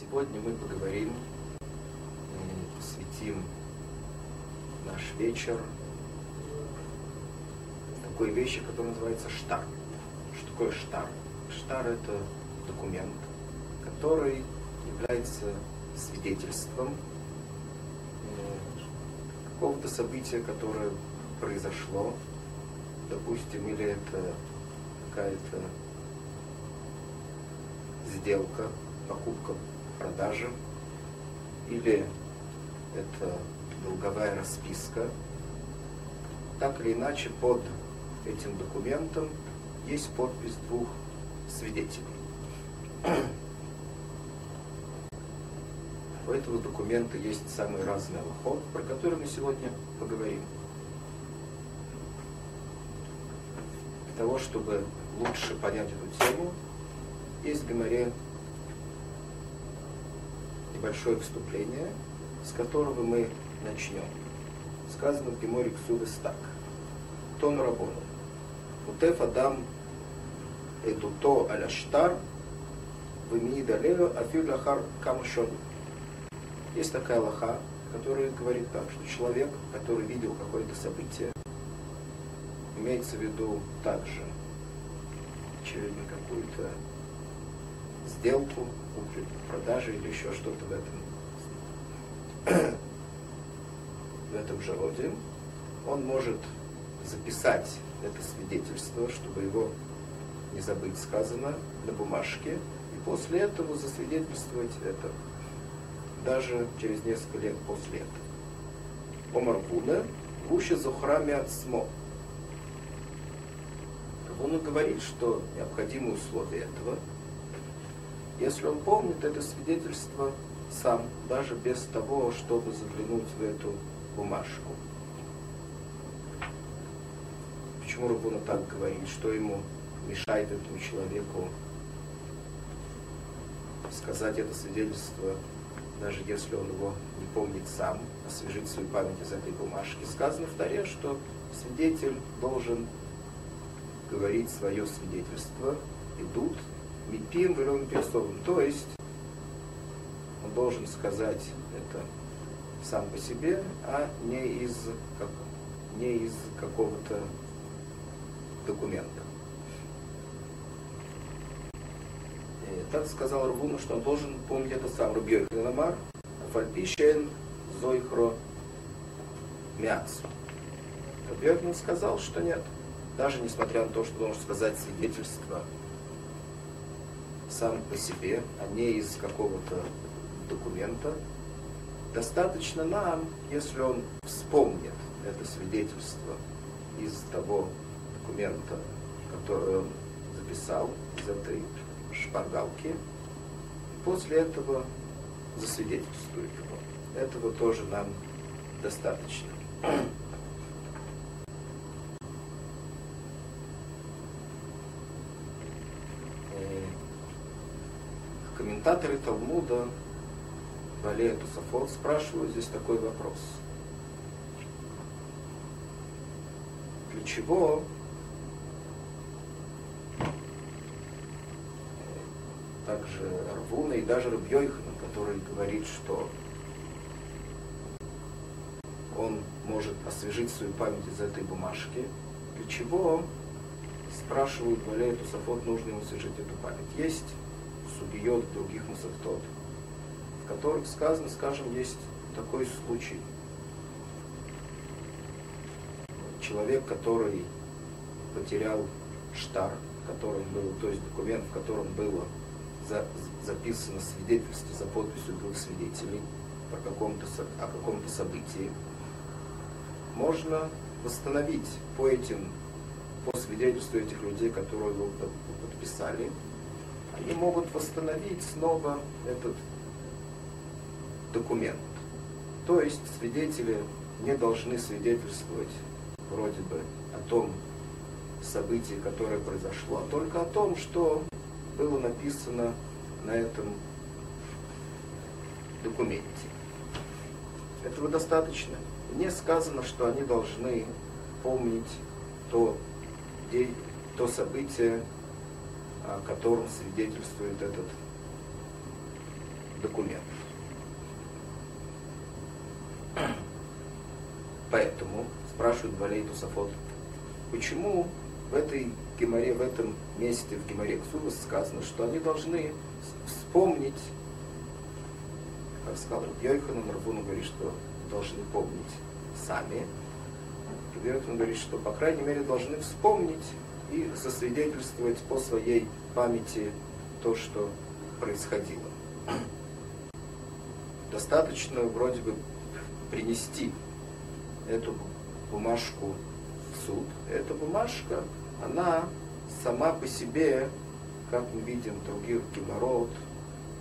Сегодня мы поговорим, посвятим наш вечер такой вещи, которая называется штар. Что такое штар? Штар – это документ, который является свидетельством какого-то события, которое произошло, допустим, или это какая-то сделка, покупка, продажа, или это долговая расписка. Так или иначе, под этим документом есть подпись двух свидетелей. У этого документа есть самые разные аллахот, про которые мы сегодня поговорим. Для того, чтобы лучше понять эту тему, есть в Гамаре небольшое вступление, с которого мы начнем. Сказано в Геморе Ксудес так. Тон Рабону. Утеф Адам Эдуто Аляштар Вымии Далео Афир Лахар Камушон. Есть такая лоха, которая говорит так, что человек, который видел какое-то событие, имеется в виду также, очевидно, какую-то сделку, продажи или еще что-то в этом, в этом же роде, он может записать это свидетельство, чтобы его не забыть сказано на бумажке, и после этого засвидетельствовать это даже через несколько лет после этого. Омар Буда, Гуша Зухрами Ацмо. Он говорит, что необходимые условия этого, если он помнит это свидетельство сам, даже без того, чтобы заглянуть в эту бумажку. Почему Рабуна так говорит, что ему мешает этому человеку сказать это свидетельство даже если он его не помнит сам, освежить свою память из этой бумажки. Сказано в Таре, что свидетель должен говорить свое свидетельство, идут мипим вером персовым. То есть он должен сказать это сам по себе, а не из, как, не из какого-то документа. так сказал Рубуну, что он должен помнить это сам. Рубьёй Хленамар, Фальпишен, Зойхро, Мяцу. Рубьёй сказал, что нет. Даже несмотря на то, что должен сказать свидетельство сам по себе, а не из какого-то документа, достаточно нам, если он вспомнит это свидетельство из того документа, который он записал, из этой шпаргалки. После этого засвидетельствует его. Этого тоже нам достаточно. Э, комментаторы Талмуда Валея Тусафот спрашивают здесь такой вопрос. Для чего также Рвуна и даже Рабьёйхана, который говорит, что он может освежить свою память из этой бумажки. Для чего, спрашивают Валея Тусафот, нужно ему освежить эту память. Есть субьет других мусафтот, в которых сказано, скажем, есть такой случай. Человек, который потерял штар, который был, то есть документ, в котором было за, записано свидетельство за подписью двух свидетелей о каком-то, о каком-то событии, можно восстановить по этим, по свидетельству этих людей, которые его подписали, они могут восстановить снова этот документ. То есть свидетели не должны свидетельствовать вроде бы о том событии, которое произошло, а только о том, что было написано на этом документе. Этого достаточно. Не сказано, что они должны помнить то, то событие, о котором свидетельствует этот документ. Поэтому спрашивает Балей Тусафот, почему в этой геморе, в этом месте в геморе Ксувас сказано, что они должны вспомнить, как сказал Йоханан, Равуну говорит, что должны помнить сами. Йоханан говорит, что, по крайней мере, должны вспомнить и засвидетельствовать по своей памяти то, что происходило. Достаточно вроде бы принести эту бумажку в суд. Эта бумажка, она сама по себе, как мы видим других геморрот,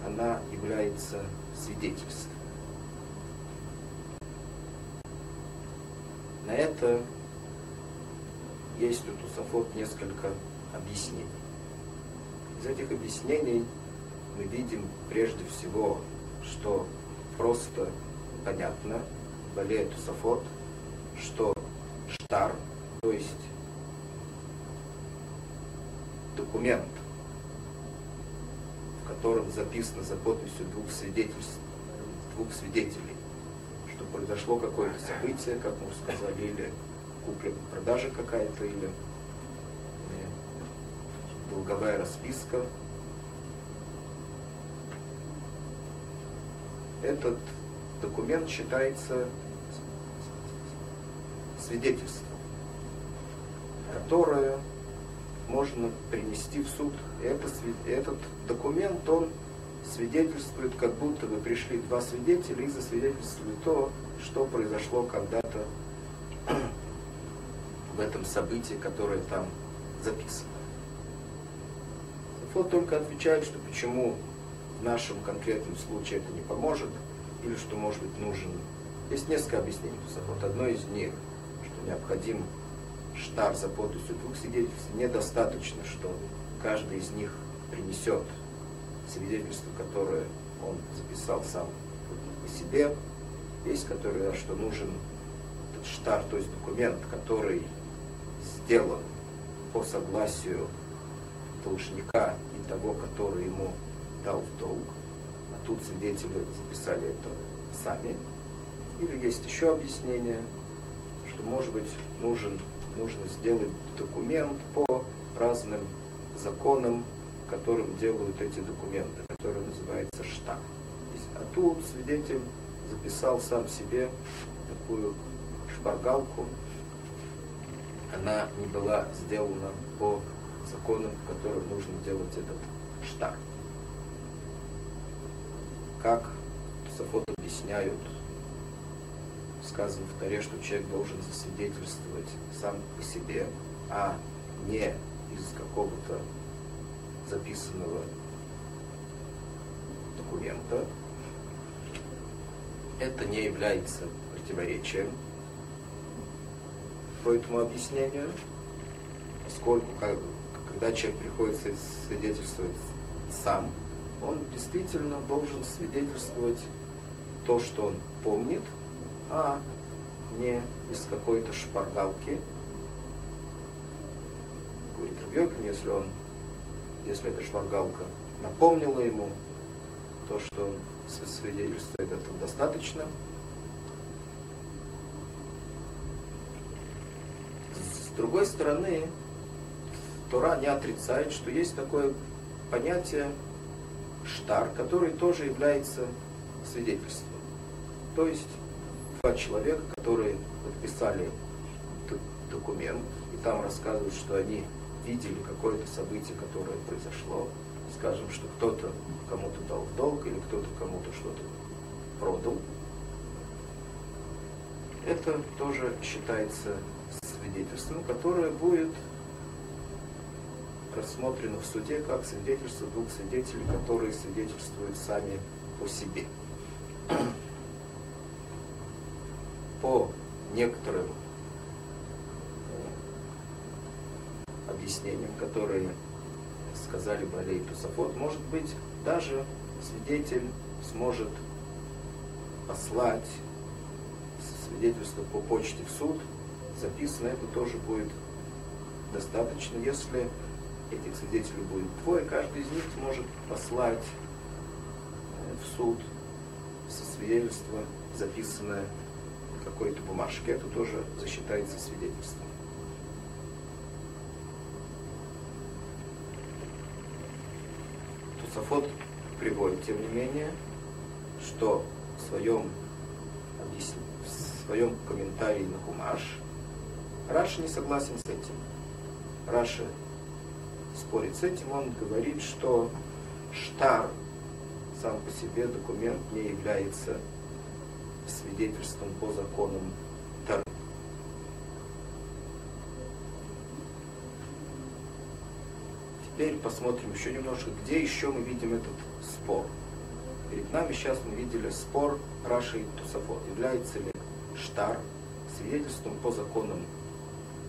она является свидетельством. На это есть у Тусофот несколько объяснений. Из этих объяснений мы видим прежде всего, что просто понятно, Балея Тусофот, что штар, то есть документ, в котором записано за подписью двух свидетельств, двух свидетелей, что произошло какое-то событие, как мы уже сказали, или купля-продажа какая-то, или долговая расписка. Этот документ считается свидетельством, которое можно принести в суд. Это, этот документ, он свидетельствует, как будто бы пришли два свидетеля и засвидетельствуют то, что произошло когда-то в этом событии, которое там записано. Вот только отвечает, что почему в нашем конкретном случае это не поможет, или что, может быть, нужен. Есть несколько объяснений. Вот одно из них, что необходим штар за подписью двух свидетельств, недостаточно, что каждый из них принесет свидетельство, которое он записал сам по себе. Есть, который, что нужен этот штар, то есть документ, который сделан по согласию должника и того, который ему дал в долг. А тут свидетели записали это сами. Или есть еще объяснение, что, может быть, нужен, нужно сделать документ по разным законам, которым делают эти документы, которые называются штаб. А тут свидетель записал сам себе такую шпаргалку. Она не была сделана по законам, которым нужно делать этот штар. Как Тусофот объясняют, сказано в Таре, что человек должен засвидетельствовать сам по себе, а не из какого-то записанного документа. Это не является противоречием по этому объяснению, поскольку когда человек приходит свидетельствовать сам, он действительно должен свидетельствовать то, что он помнит, а не из какой-то шпаргалки. Говорит Рубьёкин, если он, если эта шпаргалка напомнила ему то, что он свидетельствует, это достаточно. С другой стороны, Тора не отрицает, что есть такое понятие штар, который тоже является свидетельством. То есть два человека, которые подписали документ, и там рассказывают, что они видели какое-то событие, которое произошло, скажем, что кто-то кому-то дал в долг или кто-то кому-то что-то продал. Это тоже считается свидетельством, которое будет рассмотрено в суде как свидетельство двух свидетелей, которые свидетельствуют сами по себе. По некоторым э, объяснениям, которые сказали Балей и может быть, даже свидетель сможет послать свидетельство по почте в суд, записано это тоже будет достаточно, если этих свидетелей будет двое, каждый из них сможет послать в суд со свидетельства, записанное в какой-то бумажке. Это тоже засчитается свидетельством. Тосафот приводит, тем не менее, что в своем, в своем комментарии на Хумаш Раши не согласен с этим. Раши спорит с этим, он говорит, что штар сам по себе документ не является свидетельством по законам Торы. Теперь посмотрим еще немножко, где еще мы видим этот спор. Перед нами сейчас мы видели спор Раши и Тусафот. Является ли штар свидетельством по законам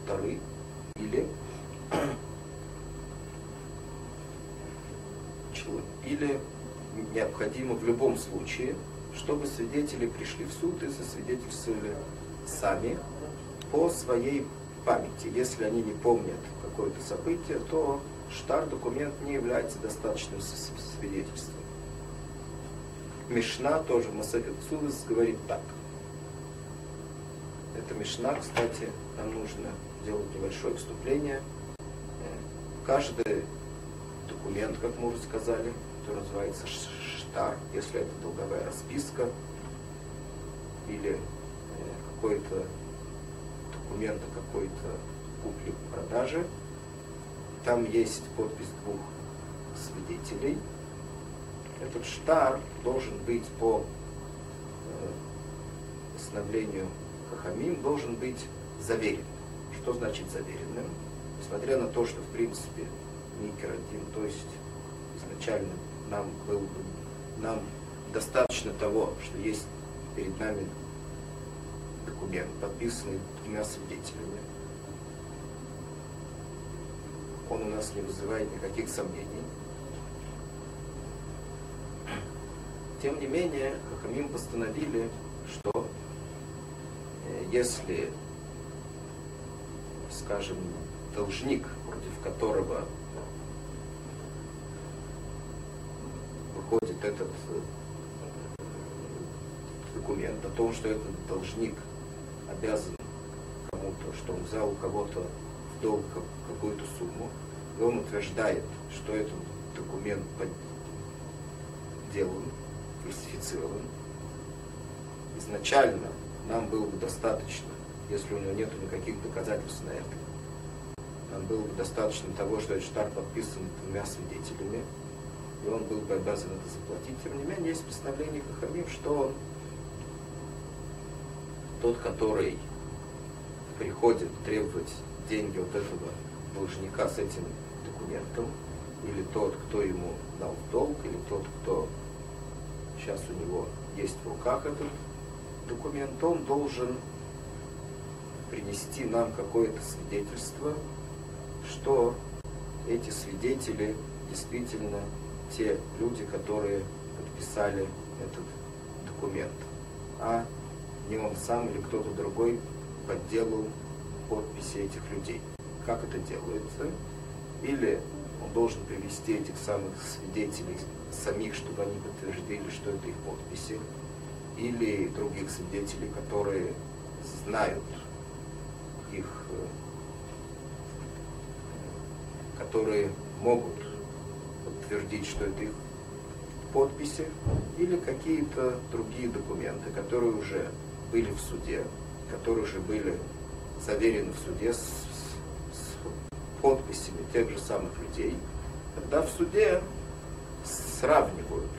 Тары или или необходимо в любом случае, чтобы свидетели пришли в суд и засвидетельствовали сами по своей памяти. Если они не помнят какое-то событие, то штар документ не является достаточным свидетельством. Мишна тоже Масахет Цулас говорит так. Это Мишна, кстати, нам нужно делать небольшое вступление. Каждый документ, как мы уже сказали, который называется штар, если это долговая расписка или э, какой-то документ о какой-то купле-продаже. Там есть подпись двух свидетелей. Этот штар должен быть по э, постановлению Хахамим, должен быть заверен. Что значит заверенным? Несмотря на то, что в принципе Микер один, то есть изначально нам был бы, нам достаточно того, что есть перед нами документ, подписанный двумя свидетелями. Он у нас не вызывает никаких сомнений. Тем не менее, Хахамим постановили, что э, если, скажем, должник, против которого выходит этот э, документ о том, что этот должник обязан кому-то, что он взял у кого-то в долг какую-то сумму, и он утверждает, что этот документ подделан, фальсифицирован. Изначально нам было бы достаточно, если у него нет никаких доказательств на это, нам было бы достаточно того, что этот штар подписан двумя свидетелями, и он был бы обязан это заплатить. Тем не менее, есть постановление Хахамим, что тот, который приходит требовать деньги от этого должника с этим документом, или тот, кто ему дал долг, или тот, кто сейчас у него есть в руках этот документ, он должен принести нам какое-то свидетельство, что эти свидетели действительно те люди, которые подписали этот документ, а не он сам или кто-то другой подделал подписи этих людей. Как это делается? Или он должен привести этих самых свидетелей самих, чтобы они подтвердили, что это их подписи, или других свидетелей, которые знают их, э, которые могут подтвердить, что это их подписи, или какие-то другие документы, которые уже были в суде, которые уже были заверены в суде с, с подписями тех же самых людей, тогда в суде сравнивают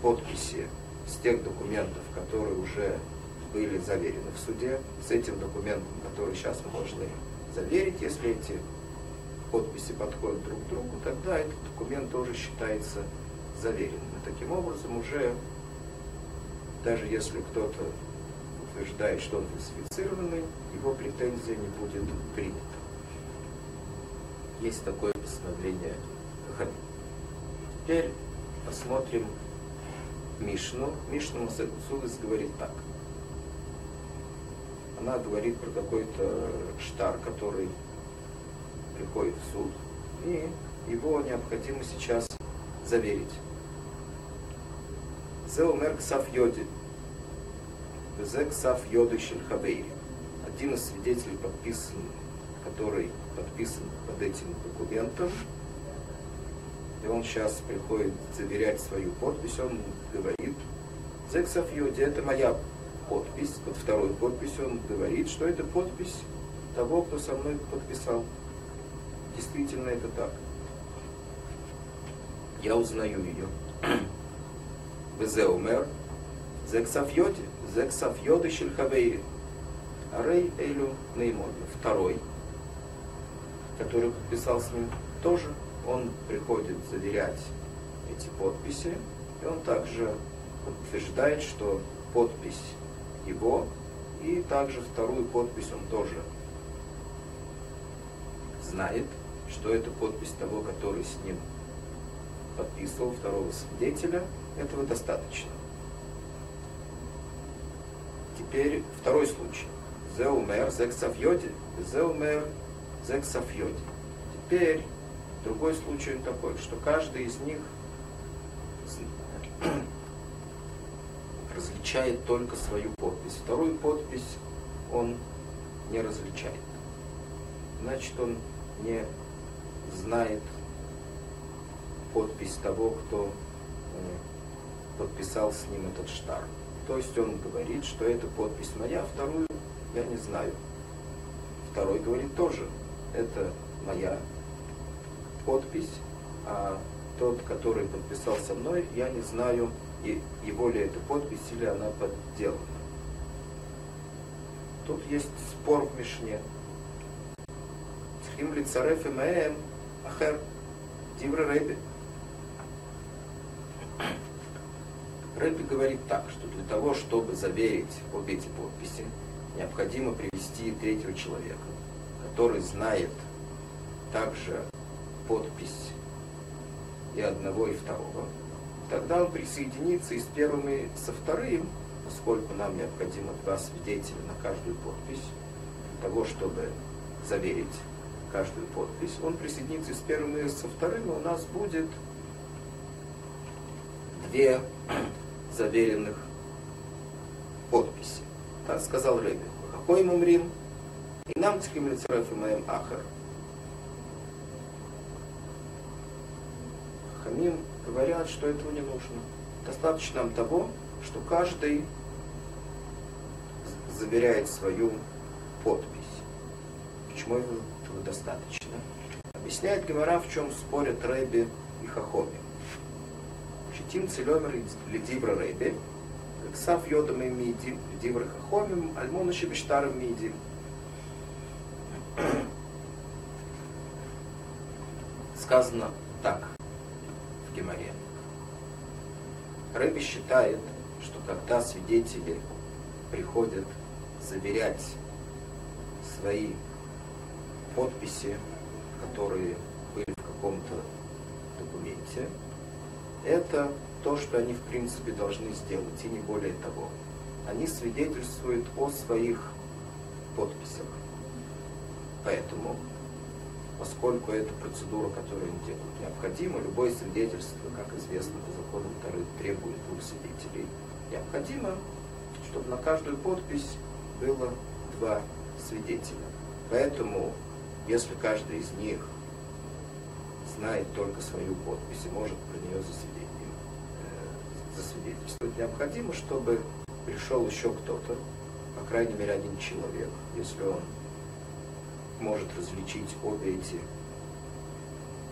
подписи с тех документов, которые уже были заверены в суде, с этим документом, который сейчас мы должны заверить, если эти подписи подходят друг к другу, тогда этот документ тоже считается заверенным. И таким образом уже, даже если кто-то утверждает, что он фальсифицированный, его претензия не будет принята. Есть такое постановление Теперь посмотрим Мишну. Мишну Масахцулис говорит так она говорит про какой-то штар, который приходит в суд, и его необходимо сейчас заверить. Зеумер Ксав Йоди, Везе Ксав Йоды Шельхавейри. Один из свидетелей подписан, который подписан под этим документом, и он сейчас приходит заверять свою подпись, он говорит, Зексов Йоди, это моя подпись, под второй подписью он говорит, что это подпись того, кто со мной подписал. Действительно это так. Я узнаю ее. Везе умер. Йоди Шельхавейри. Арей Эйлю Неймоду. Второй, который подписал с ним, тоже он приходит заверять эти подписи, и он также утверждает, что подпись его, и также вторую подпись он тоже знает, что это подпись того, который с ним подписывал, второго свидетеля, этого достаточно. Теперь второй случай. Зеумер, зексафьоди, зеумер, зексафьоди. Теперь другой случай такой, что каждый из них различает только свою подпись. Вторую подпись он не различает. Значит, он не знает подпись того, кто э, подписал с ним этот штар. То есть он говорит, что это подпись моя, вторую я не знаю. Второй говорит тоже, это моя подпись, а тот, который подписал со мной, я не знаю, его ли это подпись или она подделана. Тут есть спор в Мишне. Цхим ли цареф имеем ахер дивра рэби. Рэби говорит так, что для того, чтобы заверить обе эти подписи, необходимо привести третьего человека, который знает также подпись и одного, и второго, тогда он присоединится и с первым, и со вторым, поскольку нам необходимо два свидетеля на каждую подпись, для того, чтобы заверить каждую подпись, он присоединится и с первым, и со вторым, и у нас будет две заверенных подписи. Так сказал Рэби. Какой мумрим? И нам цхим лицерев и моим ахар. Хамим говорят, что этого не нужно. Достаточно нам того, что каждый заверяет свою подпись. Почему этого достаточно? Объясняет Гемора, в чем спорят Рэби и Хахоми. Шитим целемер лидивра Рэби, Ксав йодам и миди, дивра Хахомим, альмона шебештаром миди. Сказано в Геморе. Рэби считает, что когда свидетели приходят заверять свои подписи, которые были в каком-то документе, это то, что они в принципе должны сделать, и не более того. Они свидетельствуют о своих подписях. Поэтому поскольку это процедура, которую они делают, любое свидетельство, как известно по закону Тары, требует двух свидетелей. Необходимо, чтобы на каждую подпись было два свидетеля. Поэтому, если каждый из них знает только свою подпись и может про нее э, засвидетельствовать, необходимо, чтобы пришел еще кто-то, по крайней мере один человек, если он может различить обе эти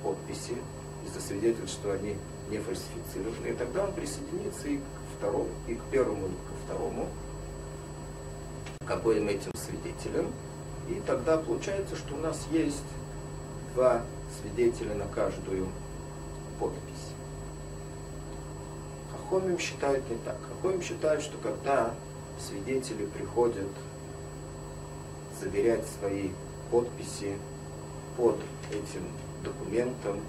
подписи и засвидетельствовать, что они не фальсифицированы. И тогда он присоединится и к второму, и к первому, и ко второму, к обоим этим свидетелям. И тогда получается, что у нас есть два свидетеля на каждую подпись. Хахомим считают не так. Хахомим считают, что когда свидетели приходят заверять свои подписи под этим документом,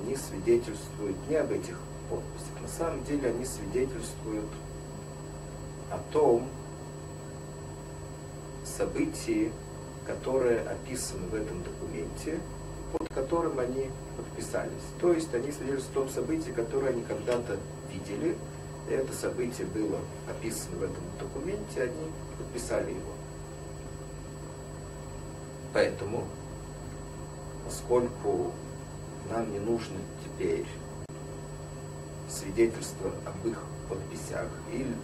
они свидетельствуют не об этих подписях. На самом деле они свидетельствуют о том событии, которое описано в этом документе, под которым они подписались. То есть они свидетельствуют о том событии, которое они когда-то видели, это событие было описано в этом документе, они подписали его. Поэтому, поскольку нам не нужно теперь свидетельство об их подписях, или,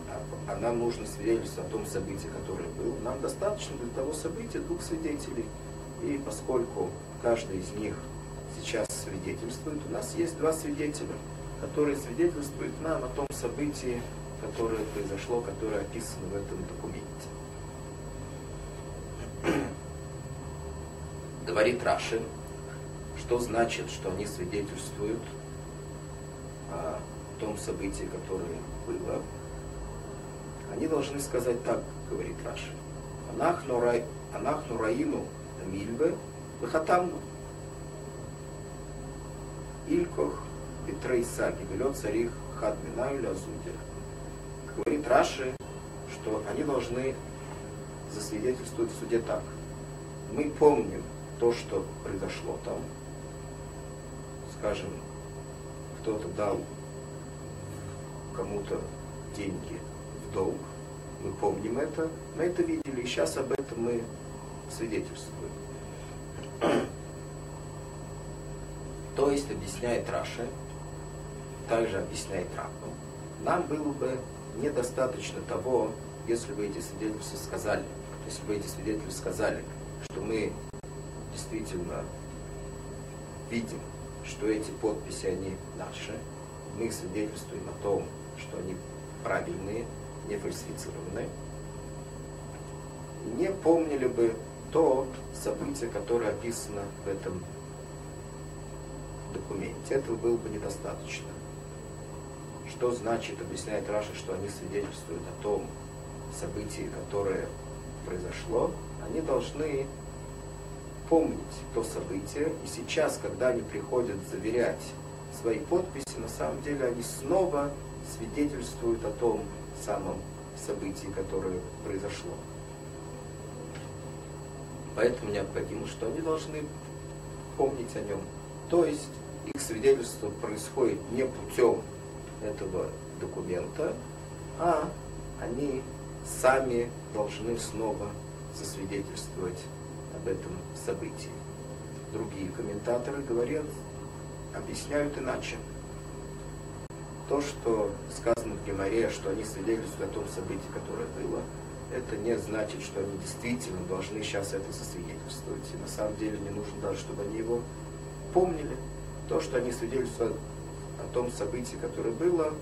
а, нам нужно свидетельство о том событии, которое было, нам достаточно для того события двух свидетелей. И поскольку каждый из них сейчас свидетельствует, у нас есть два свидетеля, которые свидетельствуют нам о том событии, которое произошло, которое описано в этом документе. Говорит Раши, что значит, что они свидетельствуют о том событии, которое было. Они должны сказать так, говорит Раши. Анахну, рай, анахну раину мильве выхатамну. Илькох Петрей Саги, велет царих хат минаю азудя. Говорит Раши, что они должны засвидетельствовать в суде так. Мы помним то, что произошло там. Скажем, кто-то дал кому-то деньги в долг. Мы помним это, мы это видели, и сейчас об этом мы свидетельствуем. То есть, объясняет Раша, также объясняет Рамбам, нам было бы недостаточно того, если бы эти свидетельства сказали, если бы эти свидетели сказали, что мы действительно видим, что эти подписи, они наши, мы свидетельствуем о том, что они правильные, не фальсифицированные, не помнили бы то событие, которое описано в этом документе. Этого было бы недостаточно. Что значит, объясняет Раша, что они свидетельствуют о том событии, которое произошло, они должны помнить то событие, и сейчас, когда они приходят заверять свои подписи, на самом деле они снова свидетельствуют о том самом событии, которое произошло. Поэтому необходимо, что они должны помнить о нем. То есть их свидетельство происходит не путем этого документа, а они сами должны снова засвидетельствовать об этом событии. Другие комментаторы говорят, объясняют иначе. То, что сказано в Геморе, что они свидетельствуют о том событии, которое было, это не значит, что они действительно должны сейчас это засвидетельствовать. И на самом деле не нужно даже, чтобы они его помнили. То, что они свидетельствуют о том событии, которое было,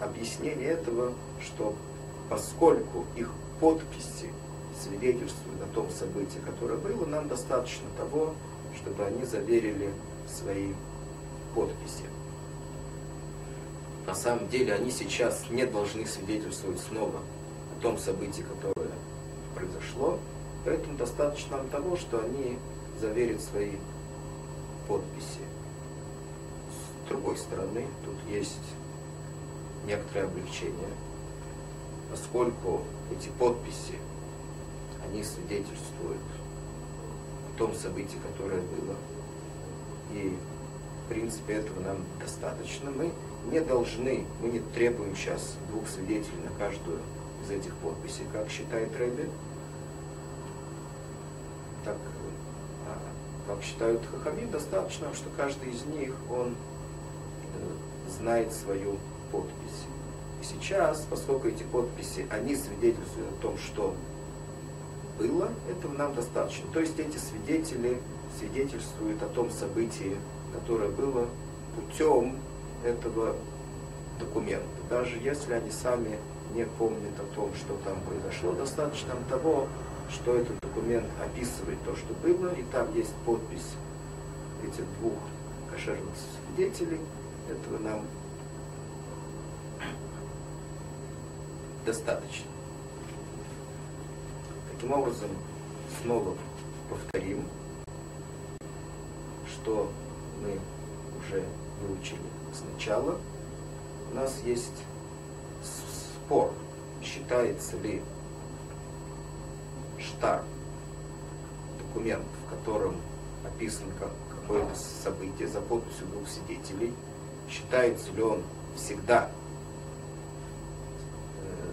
объяснение этого, что поскольку их подписи свидетельствуют о том событии, которое было, нам достаточно того, чтобы они заверили свои подписи. На самом деле они сейчас не должны свидетельствовать снова о том событии, которое произошло, поэтому достаточно нам того, что они заверят свои подписи. С другой стороны, тут есть некоторое облегчение, поскольку эти подписи, они свидетельствуют о том событии, которое было. И, в принципе, этого нам достаточно. Мы не должны, мы не требуем сейчас двух свидетелей на каждую из этих подписей, как считает Рэбби. Так, а, как считают Хахамим, достаточно, что каждый из них, он э, знает свою подпись. И сейчас, поскольку эти подписи, они свидетельствуют о том, что было, этого нам достаточно. То есть эти свидетели свидетельствуют о том событии, которое было путем этого документа. Даже если они сами не помнят о том, что там произошло, достаточно того, что этот документ описывает то, что было, и там есть подпись этих двух кошерных свидетелей, этого нам достаточно. Таким образом, снова повторим, что мы уже выучили сначала. У нас есть спор, считается ли штар документ, в котором описано как какое-то событие за подписью двух свидетелей, считается ли он всегда э,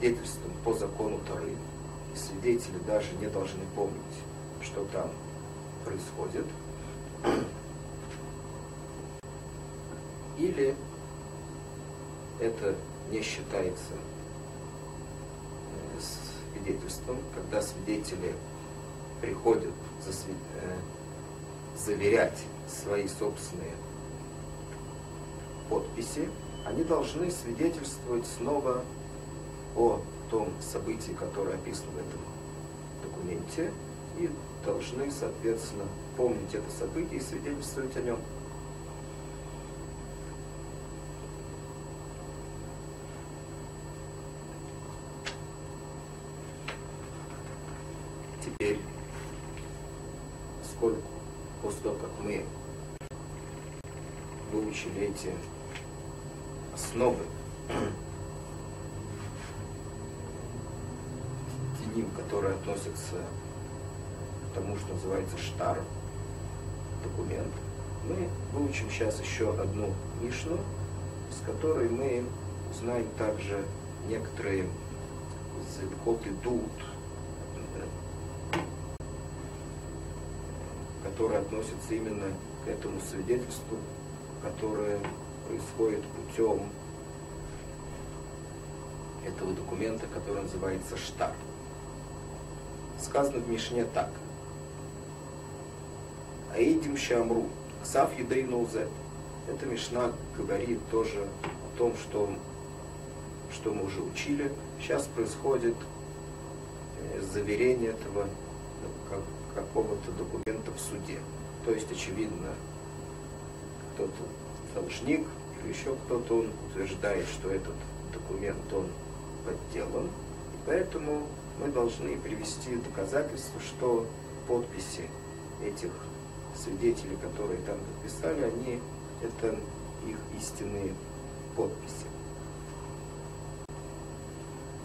свидетельством по закону Тары. И свидетели даже не должны помнить, что там происходит. Или это не считается э, свидетельством, когда свидетели приходят засвид... Э, заверять свои собственные подписи, они должны свидетельствовать снова о том событии, которое описано в этом документе, и должны, соответственно, помнить это событие и свидетельствовать о нем. Теперь, поскольку после того, как мы выучили эти основы Тиним, которые относятся к тому, что называется штар, документ, мы выучим сейчас еще одну Мишну, с которой мы узнаем также некоторые Зелхот и Дуд, которые относятся именно к этому свидетельству, которое происходит путем этого документа, который называется штар. Сказано в Мишне так. Аидим Шамру, Саф Едей Ноузе. Эта Мишна говорит тоже о том, что, что мы уже учили. Сейчас происходит э, заверение этого как, какого-то документа в суде. То есть, очевидно, кто-то должник или еще кто-то, он утверждает, что этот документ, он подделан. И поэтому мы должны привести доказательства, что подписи этих свидетелей, которые там подписали, они это их истинные подписи.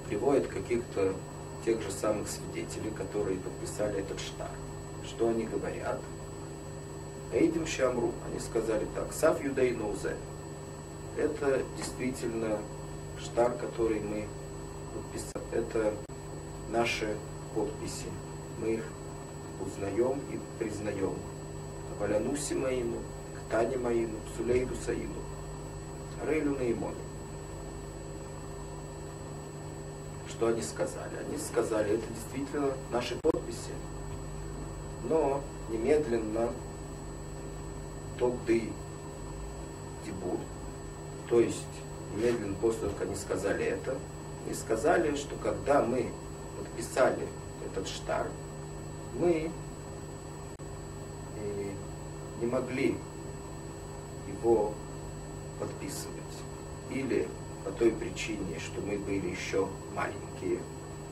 Приводят каких-то тех же самых свидетелей, которые подписали этот штар. Что они говорят? Эйдим Шамру, они сказали так, Сав Юдей Ноузе. Это действительно штар, который мы подписали. Это наши подписи. Мы их узнаем и признаем. Валянуси моину, Ктане моину, Псулейду саину, Рейлю наимоне. Что они сказали? Они сказали, это действительно наши подписи. Но немедленно Тогды Дибур, то есть немедленно после того, как они сказали это, они сказали, что когда мы подписали этот штар, мы э, не могли его подписывать. Или по той причине, что мы были еще маленькие,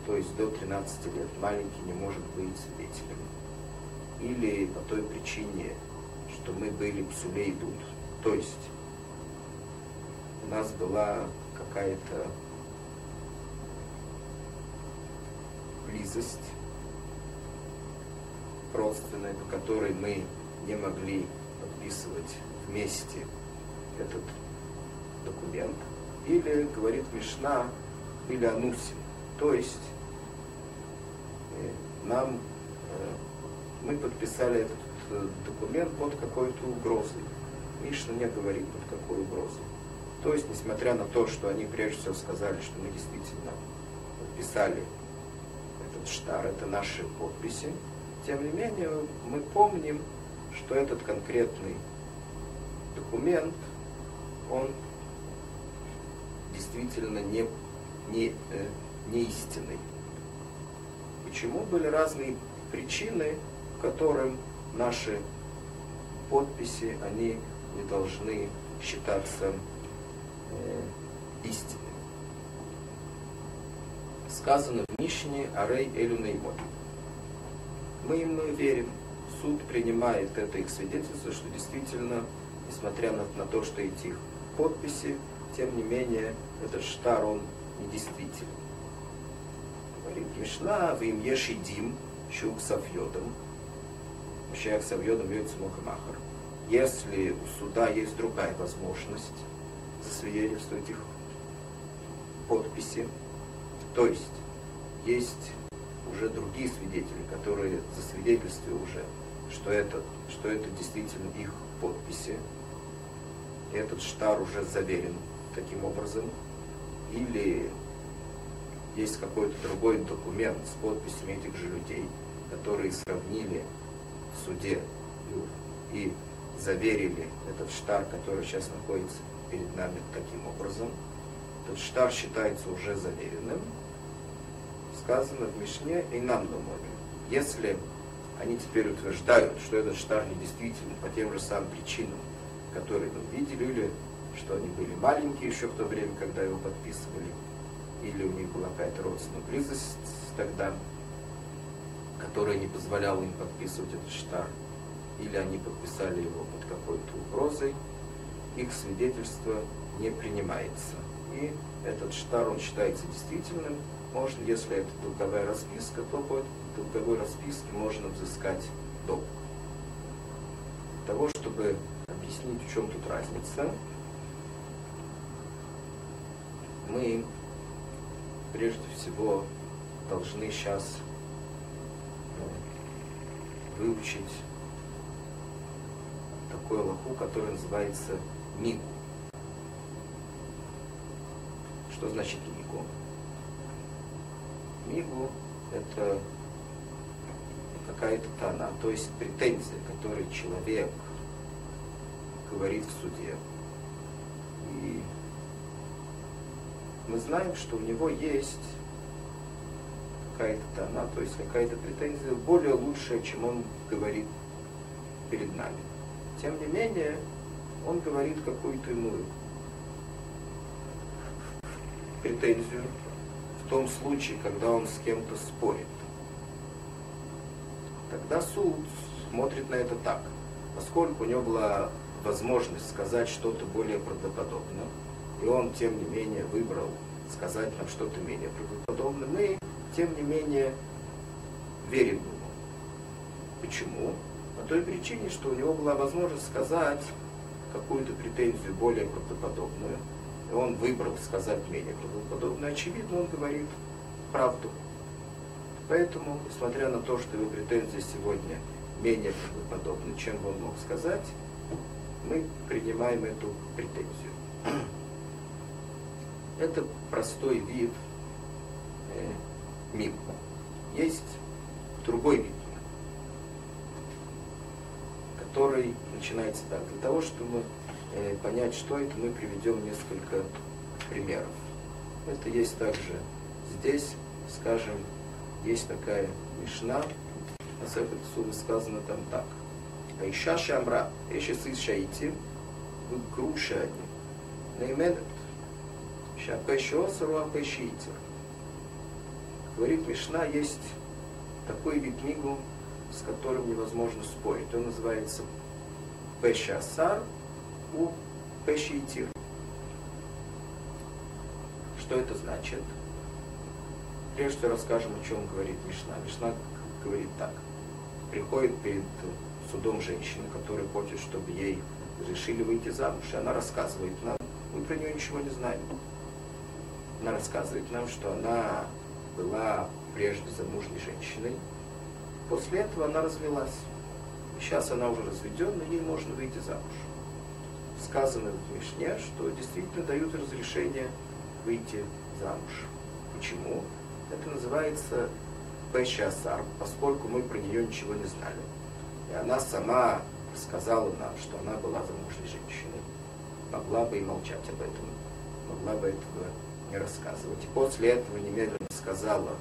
то есть до 13 лет маленький не может быть свидетелем. Или по той причине, что мы были псулей дуд. То есть у нас была какая-то близость родственная, по которой мы не могли подписывать вместе этот документ. Или, говорит Мишна, или Анусин. То есть э, нам, э, мы подписали этот Э, документ под какой-то угрозой. Мишна не говорит под какой угрозой. То есть, несмотря на то, что они прежде всего сказали, что мы действительно подписали штар, это наши подписи, тем не менее мы помним, что этот конкретный документ, он действительно не, не, э, не истинный. Почему были разные причины, которым наши подписи, они не должны считаться э, истинными. Сказано в Мишне Арей Элю Неймот. Мы им верим. Суд принимает это их свидетельство, что действительно, несмотря на, на то, что эти их подписи, тем не менее, этот штар, он недействителен. Говорит Мишна, вы им ешидим, щук сафьодом, Мащиах Савьодом Йойцу Махар. если у суда есть другая возможность засвидетельствовать их подписи, то есть есть уже другие свидетели, которые засвидетельствовали уже, что это, что это действительно их подписи, этот штар уже заверен таким образом, или есть какой-то другой документ с подписями этих же людей, которые сравнили в суде и заверили этот штар, который сейчас находится перед нами таким образом. Этот штар считается уже заверенным. Сказано в Мишне и нам думали. Если они теперь утверждают, что этот штар не действительно по тем же самым причинам, которые мы видели, или что они были маленькие еще в то время, когда его подписывали, или у них была какая-то родственная близость тогда, которая не позволяла им подписывать этот штар, или они подписали его под какой-то угрозой, их свидетельство не принимается. И этот штар, он считается действительным. Можно, если это долговая расписка, то по долговой расписке можно взыскать долг. Для того, чтобы объяснить, в чем тут разница, мы прежде всего должны сейчас ну, выучить такой лоху, который называется мигу. Что значит мигу? Мигу – это какая-то тона, то есть претензия, которую человек говорит в суде. И мы знаем, что у него есть какая-то тона, то есть какая-то претензия более лучшая, чем он говорит перед нами. Тем не менее, он говорит какую-то иную претензию в том случае, когда он с кем-то спорит. Тогда суд смотрит на это так. Поскольку у него была возможность сказать что-то более правдоподобное, и он, тем не менее, выбрал сказать нам что-то менее правдоподобное, мы, тем не менее, верим ему. Почему? По той причине, что у него была возможность сказать какую-то претензию более правдоподобную, он выбрал сказать менее правдоподобную, очевидно, он говорит правду. Поэтому, несмотря на то, что его претензии сегодня менее правдоподобны, чем он мог сказать, мы принимаем эту претензию. Это простой вид э, мим. Есть другой вид который начинается так. Для того, чтобы понять, что это, мы приведем несколько примеров. Это есть также здесь, скажем, есть такая Мишна, на Сефет сказано там так. Аиша Шамра, Эши Сис Шаити, в Грушани, Нейменет, Шапешо Саруа Пешитер. Говорит Мишна, есть такой вид книгу, с которым невозможно спорить. Он называется Пешасар у Пешитир. Что это значит? Прежде всего расскажем, о чем говорит Мишна. Мишна говорит так. Приходит перед судом женщина, которая хочет, чтобы ей решили выйти замуж, и она рассказывает нам, мы про нее ничего не знаем. Она рассказывает нам, что она была прежде замужней женщиной, После этого она развелась. Сейчас она уже разведена, ей можно выйти замуж. Сказано в Мишне, что действительно дают разрешение выйти замуж. Почему? Это называется Пешасар, поскольку мы про нее ничего не знали. И она сама сказала нам, что она была замужней женщиной. Могла бы и молчать об этом, могла бы этого не рассказывать. И после этого немедленно сказала,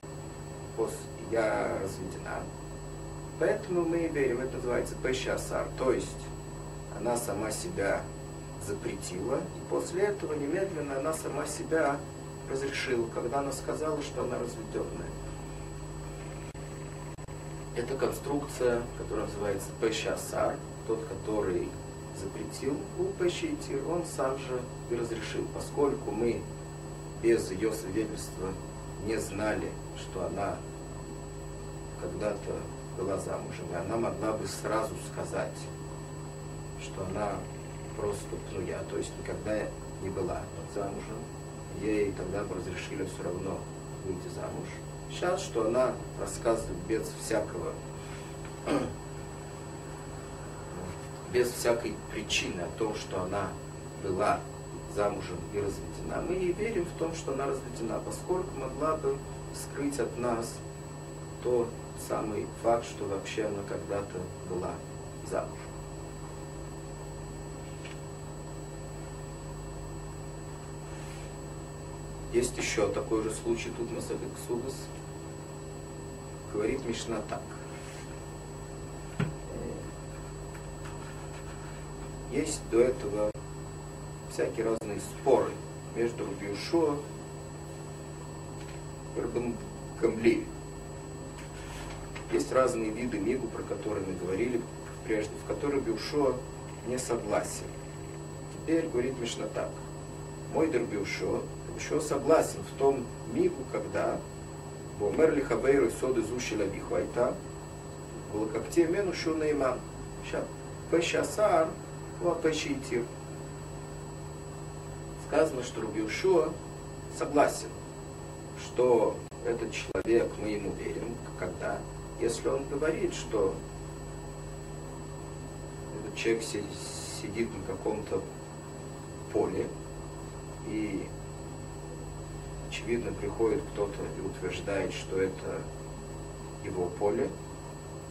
я разведена, Поэтому мы и верим, это называется Пешасар, то есть она сама себя запретила, и после этого немедленно она сама себя разрешила, когда она сказала, что она разведенная. Это конструкция, которая называется Пешасар, тот, который запретил у Пешити, он сам же и разрешил, поскольку мы без ее свидетельства не знали, что она когда-то была замужем, и она могла бы сразу сказать, что она просто пнуя, то есть никогда не была замужем, ей тогда бы разрешили все равно выйти замуж. Сейчас, что она рассказывает без всякого, без всякой причины о том, что она была замужем и разведена, мы ей верим в том, что она разведена, поскольку могла бы скрыть от нас тот самый факт, что вообще она когда-то была замужем. Есть еще такой же случай тут Масахет Ксудас. Говорит Мишна так. Есть до этого всякие разные споры между Рубиушо и Рабан Гамли. Есть разные виды мигу, про которые мы говорили прежде, в которые Биушо не согласен. Теперь говорит Мишна так. Мой Дербиушо еще согласен в том мигу, когда Бомер лихавейру сод изучил абихуайта, волокакте мену шу нейман. Пешасар, пешитир. Сказано, что Рубиушуа согласен, что этот человек, мы ему верим, когда, если он говорит, что этот человек сидит на каком-то поле, и очевидно, приходит кто-то и утверждает, что это его поле,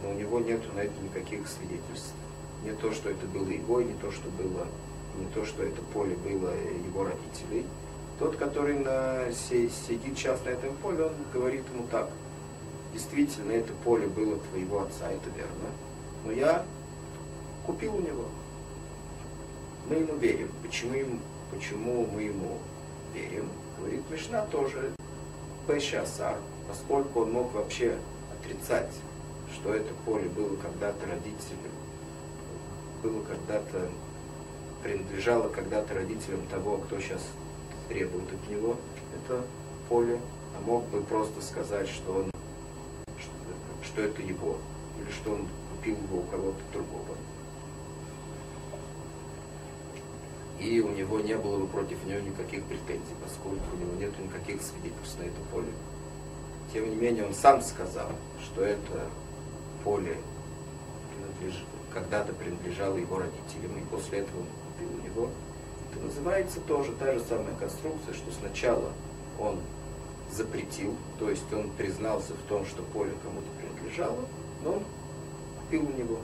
но у него нет на это никаких свидетельств. Не то, что это было его, не то, что было, не то, что это поле было его родителей. Тот, который на, сидит сейчас на этом поле, он говорит ему так. Действительно, это поле было твоего отца, это верно. Но я купил у него. Мы ему верим. Почему, почему мы ему верим? Говорит Мишна тоже Пешасар, поскольку он мог вообще отрицать, что это поле было когда-то родителем, было когда-то, принадлежало когда-то родителям того, кто сейчас требует от него это поле, а мог бы просто сказать, что он, что, что это его, или что он купил его у кого-то другого. И у него не было бы против него никаких претензий, поскольку у него нет никаких свидетельств на это поле. Тем не менее, он сам сказал, что это поле когда-то принадлежало его родителям, и после этого он купил у него. Это называется тоже та же самая конструкция, что сначала он запретил, то есть он признался в том, что поле кому-то принадлежало, но он купил у него,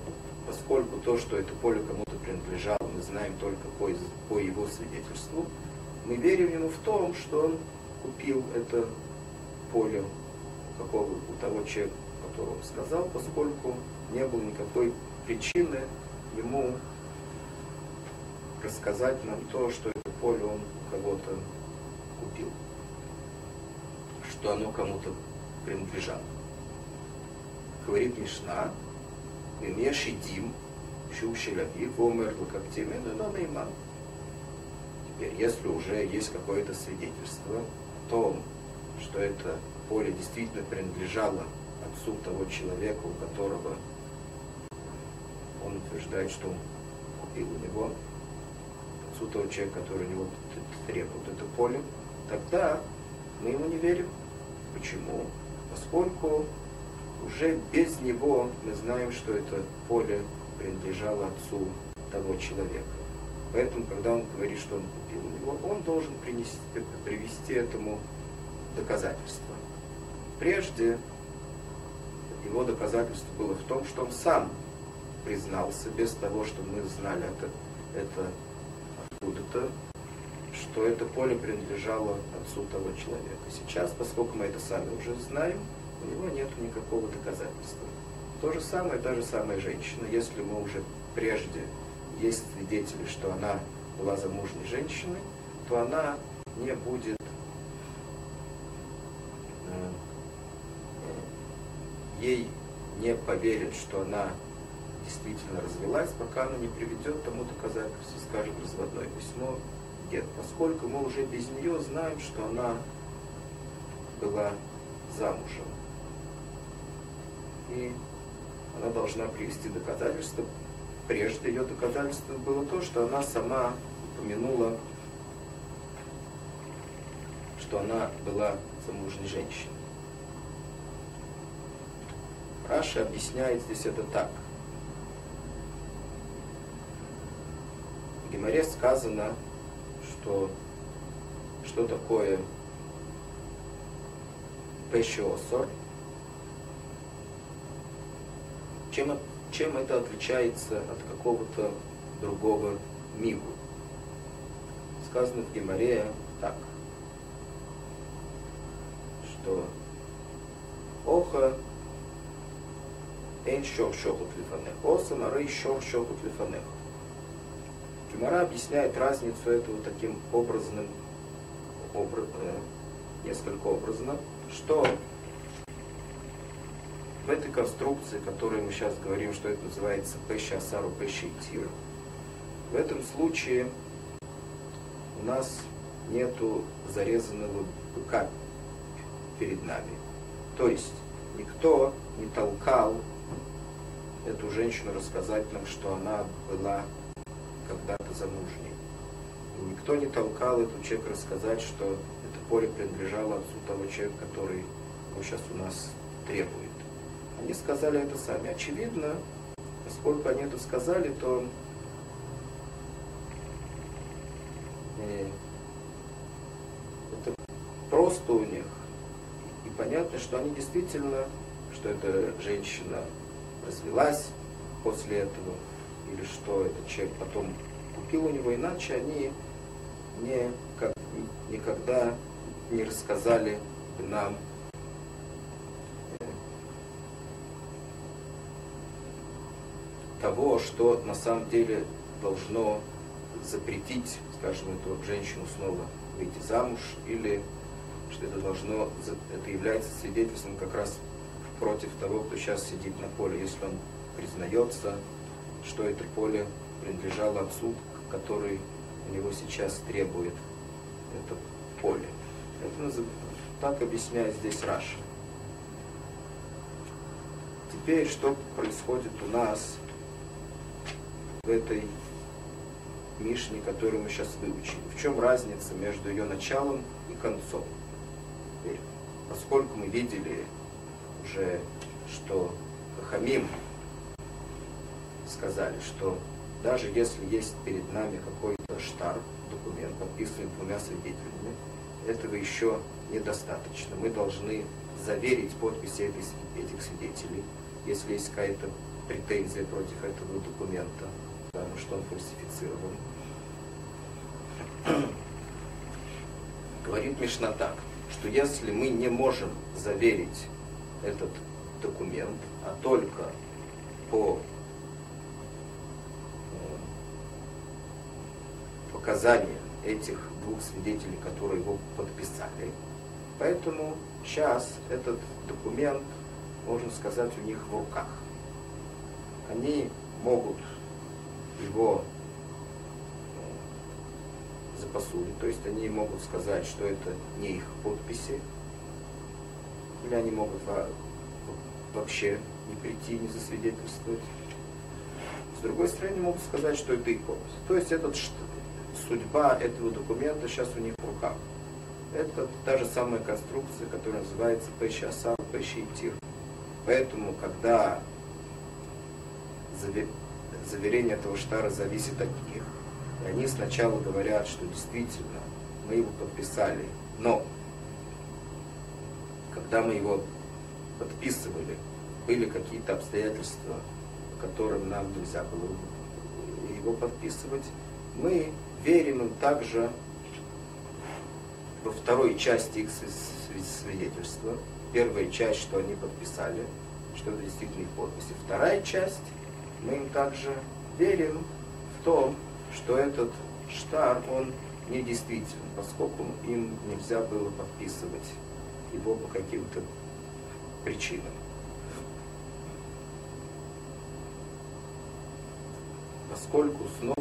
поскольку то, что это поле кому-то принадлежало, мы знаем только по, по его свидетельству, мы верим ему в том, что он купил это поле какого, у того человека, которого сказал, поскольку не было никакой причины ему рассказать нам то, что это поле он кого-то купил, что оно кому-то принадлежало. Говорит Мишна, Мешидим, еще ущемлят его умерлых активный, но наиман. Теперь, если уже есть какое-то свидетельство о том, что это поле действительно принадлежало отцу того человека, у которого он утверждает, что он купил у него, отцу того человека, который у него требует это поле, тогда мы ему не верим. Почему? Поскольку уже без него мы знаем, что это поле принадлежало отцу того человека. Поэтому, когда он говорит, что он купил у него, он должен принести, привести этому доказательство. Прежде его доказательство было в том, что он сам признался, без того, чтобы мы знали это, это откуда-то, что это поле принадлежало отцу того человека. Сейчас, поскольку мы это сами уже знаем, у него нет никакого доказательства. То же самое, та же самая женщина, если мы уже прежде есть свидетели, что она была замужней женщиной, то она не будет э, ей не поверит, что она действительно развелась, пока она не приведет тому доказательство, скажет разводное письмо, нет, поскольку мы уже без нее знаем, что она была замужем. И она должна привести доказательства, прежде ее доказательством было то, что она сама упомянула, что она была замужней женщиной. Раша объясняет здесь это так. В Геморе сказано, что что такое пешиосор, чем, чем это отличается от какого-то другого мигу. Сказано в Геморе так, что Оха Эйн Шор Шохут Лифанех, Оса Мары Шор Шохут Лифанех. Гемора объясняет разницу этого таким образным образ, э, несколько образно, что в этой конструкции, которой мы сейчас говорим, что это называется пэши асару пэши тир, в этом случае у нас нету зарезанного быка перед нами. То есть никто не толкал эту женщину рассказать нам, что она была когда-то замужней. И никто не толкал эту человека рассказать, что это поле принадлежало отцу того человека, который сейчас у нас требует. Они сказали это сами. Очевидно, поскольку они это сказали, то э, это просто у них. И понятно, что они действительно, что эта женщина развелась после этого, или что этот человек потом купил у него, иначе они не, как, никогда не рассказали нам э, того, что на самом деле должно запретить, скажем, эту женщину снова выйти замуж, или что это должно, это является свидетельством как раз против того, кто сейчас сидит на поле, если он признается, что это поле принадлежало отцу, который у него сейчас требует это поле. Это так объясняет здесь Раша. Теперь, что происходит у нас в этой Мишне, которую мы сейчас выучили? В чем разница между ее началом и концом? Теперь, поскольку мы видели уже, что Хамим сказали, что даже если есть перед нами какой-то штар, документ, подписанный двумя свидетелями, этого еще недостаточно. Мы должны заверить подписи этих, этих свидетелей, если есть какая-то претензия против этого документа, потому что он фальсифицирован. Говорит Мишна так, что если мы не можем заверить этот документ, а только по показания этих двух свидетелей, которые его подписали. Поэтому сейчас этот документ, можно сказать, у них в руках. Они могут его э, запасулить, то есть они могут сказать, что это не их подписи, или они могут вообще не прийти, не засвидетельствовать. С другой стороны, могут сказать, что это их подпись. То есть этот судьба этого документа сейчас у них в руках. Это та же самая конструкция, которая называется Пэшиасар, Пэшиитир. Поэтому, когда заверение этого штара зависит от них, и они сначала говорят, что действительно мы его подписали, но когда мы его подписывали, были какие-то обстоятельства, которым нам нельзя было его подписывать, мы верим им также во второй части их свидетельства. Первая часть, что они подписали, что это действительно их подписи. Вторая часть, мы им также верим в том, что этот штар, он недействителен, поскольку им нельзя было подписывать его по каким-то причинам. Поскольку снова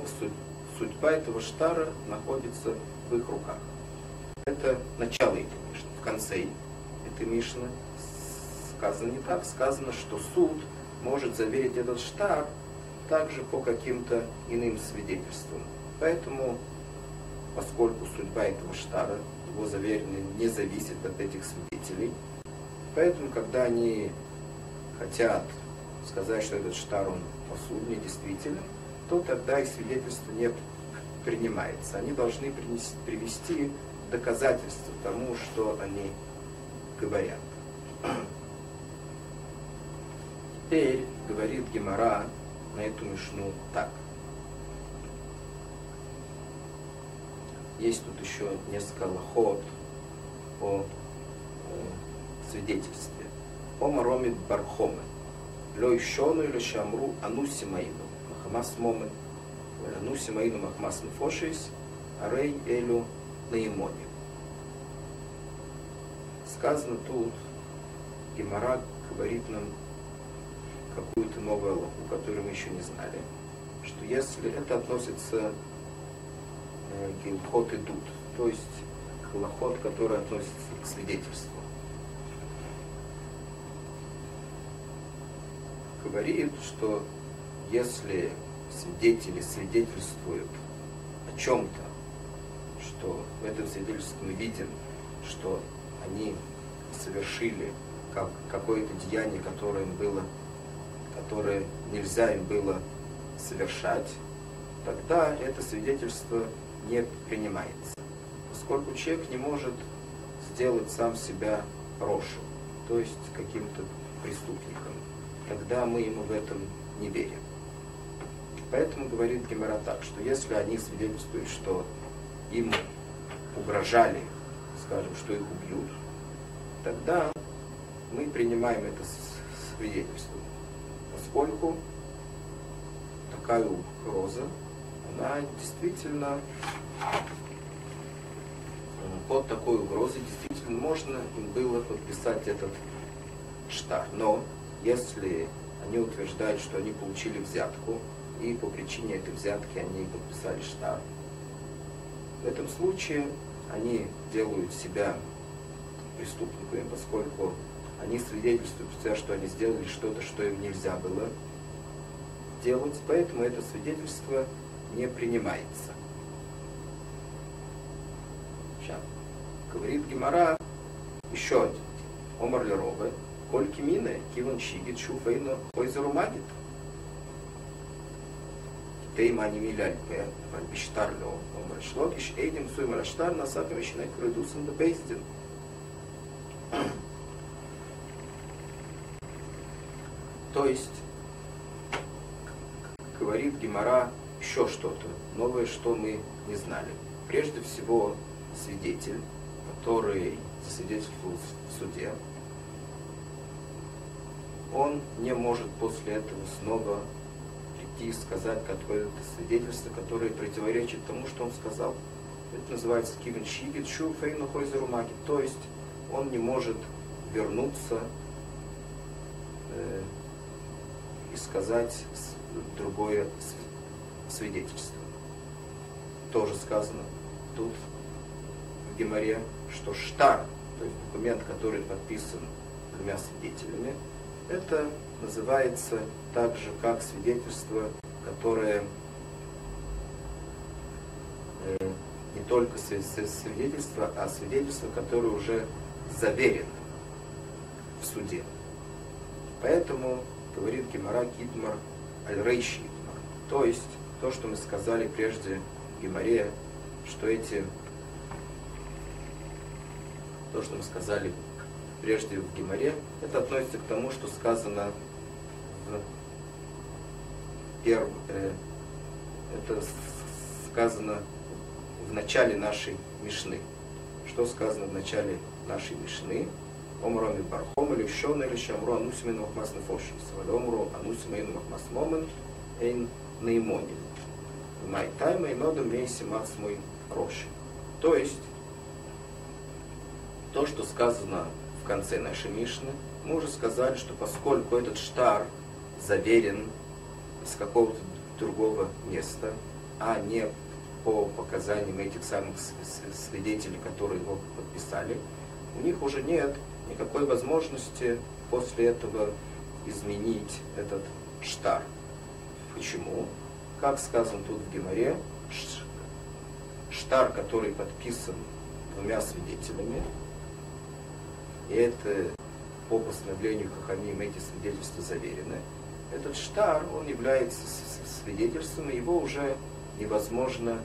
судьба этого штара находится в их руках. Это начало этой Мишны. В конце этой Мишны сказано не так. Сказано, что суд может заверить этот штар также по каким-то иным свидетельствам. Поэтому, поскольку судьба этого штара, его заверенный, не зависит от этих свидетелей, поэтому, когда они хотят сказать, что этот штар, он по сути недействителен, то тогда их свидетельство не принимается. Они должны принести, привести доказательства тому, что они говорят. Теперь говорит Гемора на эту мишну так. Есть тут еще несколько лохот о э, свидетельстве. Ома ромит бархоме. Ло ищону или шамру ануси маину. Махамас момен. Ануси маину махмас нефошис. Арей элю наимони. Сказано тут, Гемора говорит нам какую-то новую Аллаху, которую мы еще не знали, что если это относится э, к Илхот идут, то есть Лохот, который относится к свидетельству. Говорит, что если свидетели свидетельствуют о чем-то, что в этом свидетельстве мы видим, что они совершили как, какое-то деяние, которое им было которые нельзя им было совершать, тогда это свидетельство не принимается. Поскольку человек не может сделать сам себя рошу, то есть каким-то преступником, тогда мы ему в этом не верим. Поэтому говорит Гемора так, что если они свидетельствуют, что им угрожали, скажем, что их убьют, тогда мы принимаем это свидетельство поскольку такая угроза, она действительно, под такой угрозой действительно можно им было подписать этот штар. Но если они утверждают, что они получили взятку, и по причине этой взятки они подписали штар, в этом случае они делают себя преступниками, поскольку они свидетельствуют, что они сделали что-то, что им нельзя было делать, поэтому это свидетельство не принимается. Сейчас. Говорит Гимара еще один. Омар Лерове, Кольки Мины, Киван Шигит, Шуфейно, Хойзеру Магит. Тейма не миляльпе, Вальбиштарло, Омар Шлокиш, Эйдим Суймараштар, Насакам Ишинек Редусен Бейздин. То есть, говорит Гемора еще что-то новое, что мы не знали. Прежде всего, свидетель, который засвидетельствовал в суде, он не может после этого снова прийти и сказать какое-то свидетельство, которое противоречит тому, что он сказал. Это называется кивен шигит шу фейну хойзерумаги. То есть он не может вернуться э, и сказать другое свидетельство. Тоже сказано тут в Геморе, что штар, то есть документ, который подписан двумя свидетелями, это называется так же, как свидетельство, которое э, не только свидетельство, а свидетельство, которое уже заверено в суде. Поэтому говорит Гемора Гидмар Аль-Рейши То есть, то, что мы сказали прежде Геморе, что эти, то, что мы сказали прежде в Геморе, это относится к тому, что сказано в перв, э, это сказано в начале нашей Мишны. Что сказано в начале нашей Мишны? Омру Бархом или Шон или Шамру Анусимину Махмас Нефошис. Омру Анусимину Махмас Момен Эйн Неймонин. Май тайма и нодом мейси мац мой роши. То есть, то, что сказано в конце нашей Мишны, мы уже сказали, что поскольку этот штар заверен с какого-то другого места, а не по показаниям этих самых свидетелей, которые его подписали, у них уже нет никакой возможности после этого изменить этот штар. Почему? Как сказано тут в Геморе, штар, который подписан двумя свидетелями, и это по постановлению Хахамим эти свидетельства заверены, этот штар, он является свидетельством, и его уже невозможно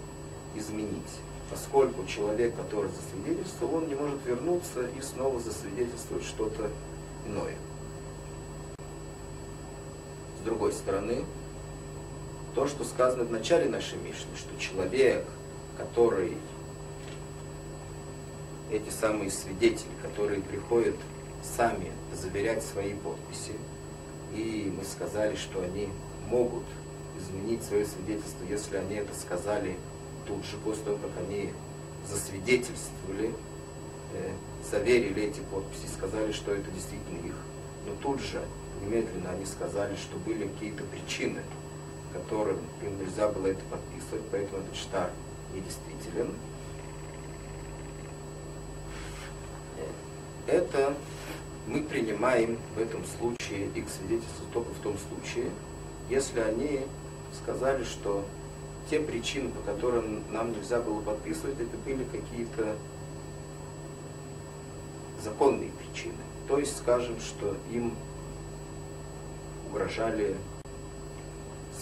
изменить, поскольку человек, который засвидетельствовал, он не может вернуться и снова засвидетельствовать что-то иное. С другой стороны, то, что сказано в начале нашей Мишны, что человек, который, эти самые свидетели, которые приходят сами заверять свои подписи, и мы сказали, что они могут изменить свое свидетельство, если они это сказали тут же, после того, как они засвидетельствовали, э, заверили эти подписи, сказали, что это действительно их. Но тут же, немедленно они сказали, что были какие-то причины, которым им нельзя было это подписывать, поэтому этот штар недействителен. Это мы принимаем в этом случае их свидетельство только в том случае, если они сказали, что те причины, по которым нам нельзя было подписывать, это были какие-то законные причины. То есть, скажем, что им угрожали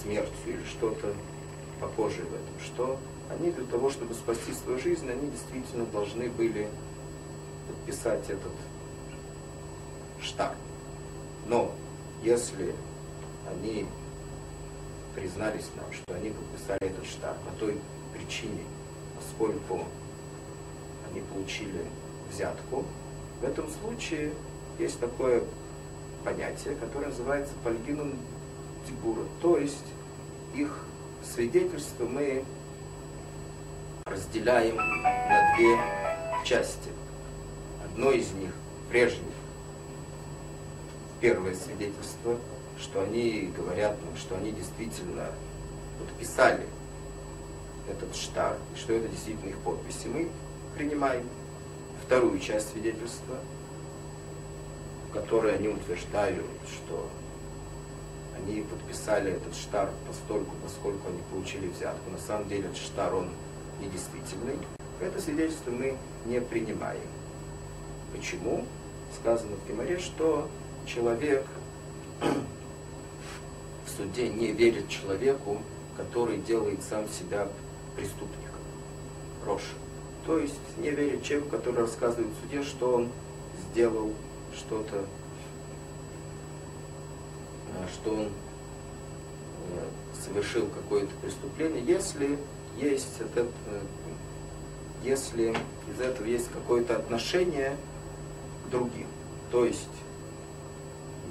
смертью или что-то похожее в этом, что они для того, чтобы спасти свою жизнь, они действительно должны были подписать этот штаб. Но если они признались нам, что они подписали этот штаб по той причине, поскольку они получили взятку, в этом случае есть такое понятие, которое называется пальгином дебура, то есть их свидетельство мы разделяем на две части. Одно из них прежний первое свидетельство, что они говорят нам, что они действительно подписали этот штар, и что это действительно их подписи, мы принимаем вторую часть свидетельства, в которой они утверждают, что они подписали этот штар постольку, поскольку они получили взятку. На самом деле этот штар, он недействительный. Это свидетельство мы не принимаем. Почему? Сказано в Геморе, что человек в суде не верит человеку, который делает сам себя преступником. Роша. То есть не верит человеку, который рассказывает в суде, что он сделал что-то, э, что он э, совершил какое-то преступление, если есть этот, э, если из этого есть какое-то отношение к другим. То есть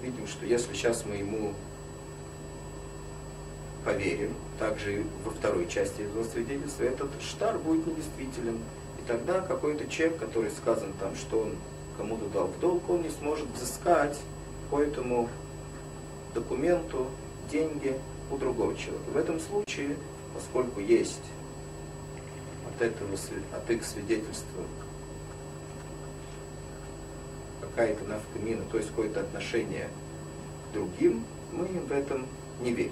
видим, что если сейчас мы ему поверим, также во второй части его свидетельства, этот штар будет недействителен. И тогда какой-то человек, который сказан там, что он кому-то дал в долг, он не сможет взыскать по этому документу деньги у другого человека. В этом случае, поскольку есть от этого, от их свидетельства какая-то навкамина, то есть какое-то отношение к другим, мы в этом не верим.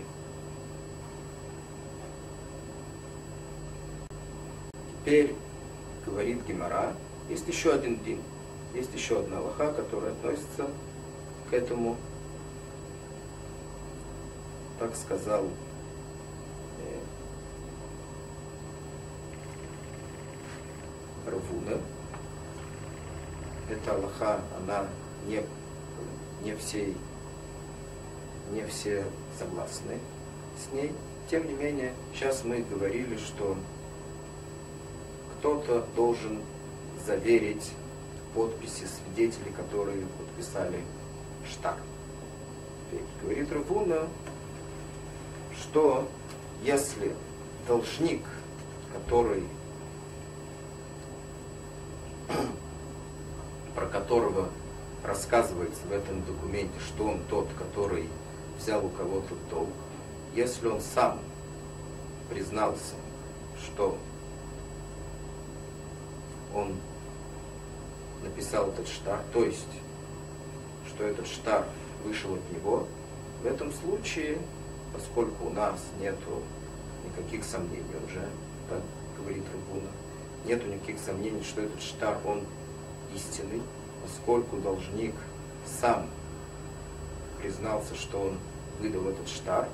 Теперь говорит Гемора, есть еще один дин, есть еще одна лоха, которая относится к этому, так сказал э, Равуна, эта Аллаха, она не, не, все, не все согласны с ней. Тем не менее, сейчас мы говорили, что кто-то должен заверить подписи свидетелей, которые подписали штар. Говорит Рабуна, что если должник, который про которого рассказывается в этом документе, что он тот, который взял у кого-то долг, если он сам признался, что он написал этот штар, то есть, что этот штар вышел от него, в этом случае поскольку у нас нету никаких сомнений уже, так говорит Рабуна, нету никаких сомнений, что этот штар, он истинный, поскольку должник сам признался, что он выдал этот штар,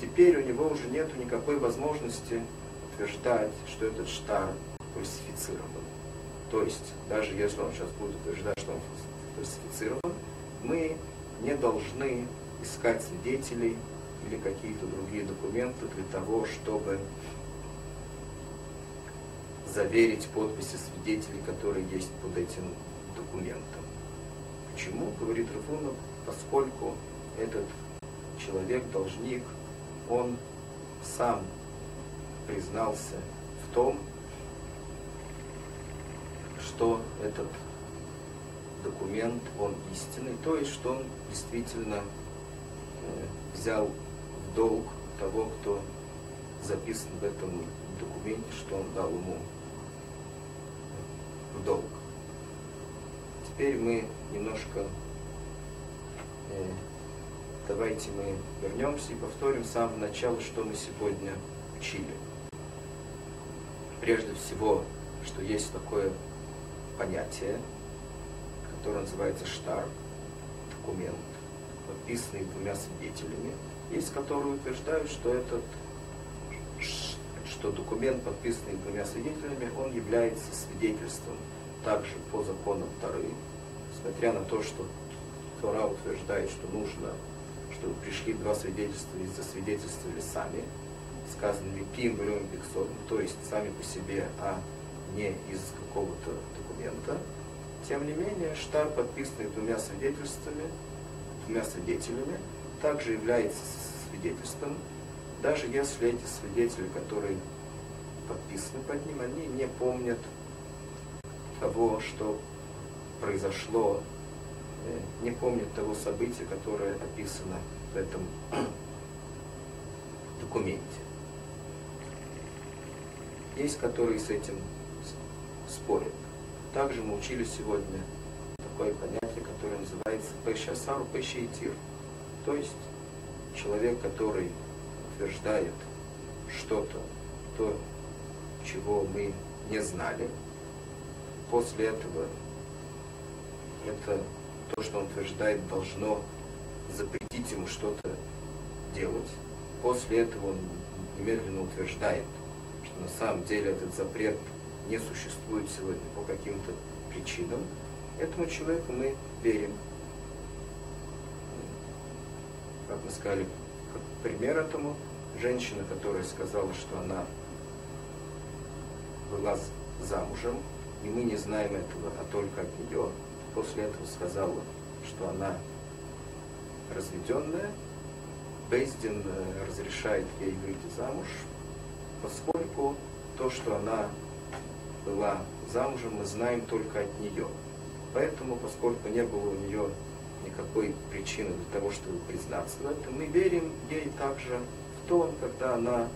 теперь у него уже нет никакой возможности утверждать, что этот штар фальсифицирован. То есть, даже если он сейчас будет утверждать, что он фальсифицирован, мы не должны искать свидетелей или какие-то другие документы для того, чтобы заверить подписи свидетелей, которые есть под этим документом. Почему, говорит Рафунов, поскольку этот человек, должник, он сам признался в том, что этот документ, он истинный, то есть, что он действительно э, взял в долг того, кто записан в этом документе, что он дал ему в долг. Теперь мы немножко, э, давайте мы вернемся и повторим с самого начала, что мы сегодня учили. Прежде всего, что есть такое понятие, которое называется штар, документ, подписанный двумя свидетелями, есть которые утверждают, что этот что документ, подписанный двумя свидетелями, он является свидетельством также по законам Тары, несмотря на то, что Тора утверждает, что нужно, чтобы пришли два свидетельства и засвидетельствовали сами, сказано «Мипим влюм пиксом», то есть сами по себе, а не из какого-то документа. Тем не менее, штар, подписанный двумя свидетельствами, двумя свидетелями, также является свидетельством, даже если эти свидетели, которые подписаны под ним, они не помнят того, что произошло, э, не помнят того события, которое описано в этом документе. Есть, которые с этим спорят. Также мы учили сегодня такое понятие, которое называется пешасару пешейтир. То есть человек, который утверждает что-то, то, чего мы не знали, после этого это то, что он утверждает, должно запретить ему что-то делать. После этого он немедленно утверждает, на самом деле этот запрет не существует сегодня по каким-то причинам. Этому человеку мы верим. Как мы сказали, как пример этому, женщина, которая сказала, что она была замужем, и мы не знаем этого, а только от нее. После этого сказала, что она разведенная, Бейздин э, разрешает ей выйти замуж, поскольку то, что она была замужем, мы знаем только от нее. Поэтому, поскольку не было у нее никакой причины для того, чтобы признаться в этом, мы верим ей также в том, когда она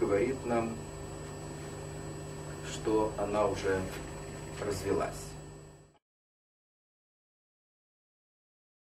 говорит нам, что она уже развелась.